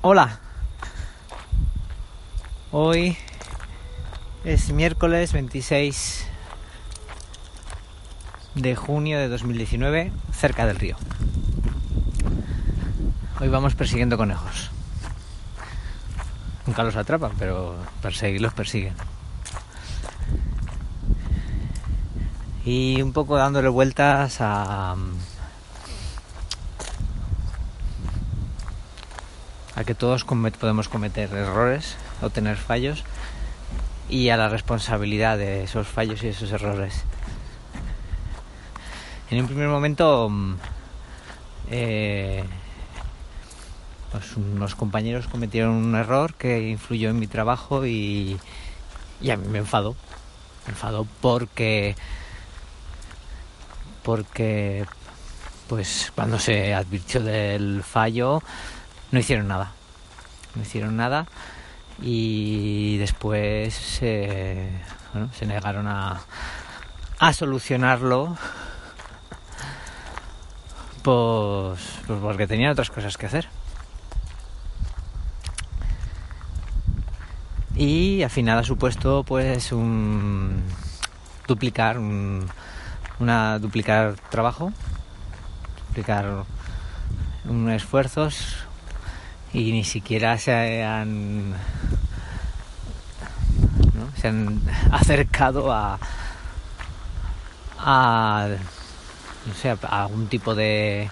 Hola. Hoy es miércoles 26 de junio de 2019, cerca del río. Hoy vamos persiguiendo conejos. Nunca los atrapan, pero perseguirlos persiguen. Y un poco dándole vueltas a, a que todos podemos cometer errores o tener fallos y a la responsabilidad de esos fallos y esos errores. En un primer momento, mm, eh, pues unos compañeros cometieron un error que influyó en mi trabajo y, y a mí me enfadó. Me enfadó porque porque pues cuando se advirtió del fallo no hicieron nada. No hicieron nada y después se negaron a, a solucionarlo pues, pues porque tenían otras cosas que hacer. Y al final ha supuesto pues un duplicar un, una duplicar trabajo, duplicar unos esfuerzos y ni siquiera se han se han acercado a a no sé a algún tipo de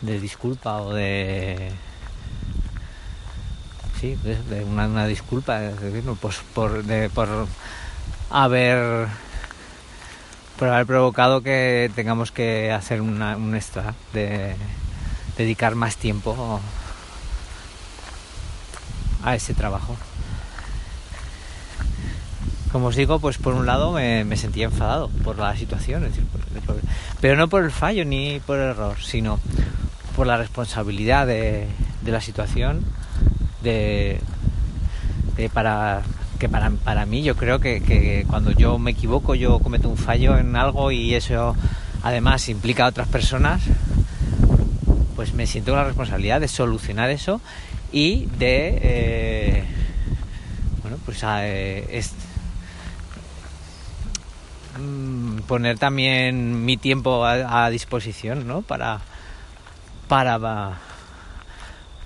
de disculpa o de sí de una, disculpa pues por de, por haber por haber provocado que tengamos que hacer un extra de dedicar más tiempo a ese trabajo. Como os digo, pues por un lado me, sentía enfadado por la situación, pero no por el fallo ni por el error, sino por la responsabilidad de, la situación, de, para que para, para mí yo creo que, que, cuando yo me equivoco, yo cometo un fallo en algo y eso además implica a otras personas, pues me siento con la responsabilidad de solucionar eso y de eh, bueno pues eh, mm, poner también mi tiempo a, disposición ¿no? para para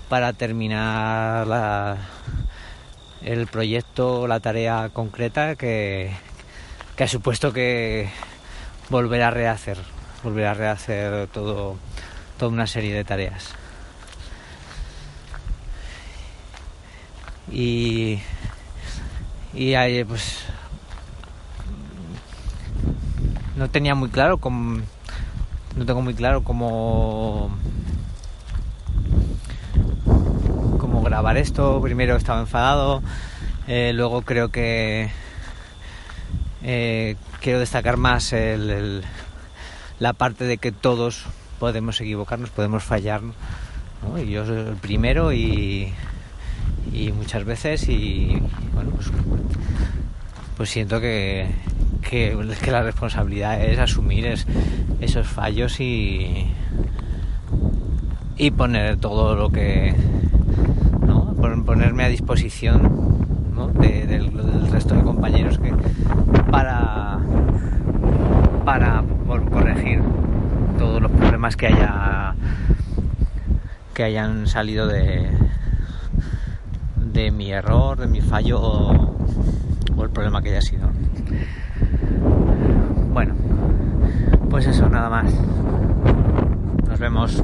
para terminar el proyecto la tarea concreta que, que ha supuesto que volver a rehacer volver a rehacer todo toda una serie de tareas. Y, y ahí, pues no tenía muy claro cómo, no tengo muy claro cómo cómo grabar esto. Primero estaba enfadado, eh, luego creo que eh, quiero destacar más la parte de que todos podemos equivocarnos, podemos fallar. Y yo soy el primero y, muchas veces y bueno, pues, pues siento que, que, la responsabilidad es asumir esos fallos y, y poner todo lo que... ¿no? ponerme a disposición del, resto de compañeros que para para corregir problemas que haya que hayan salido de de mi error, de mi fallo o, el problema que haya sido. Bueno, pues eso, nada más. Nos vemos.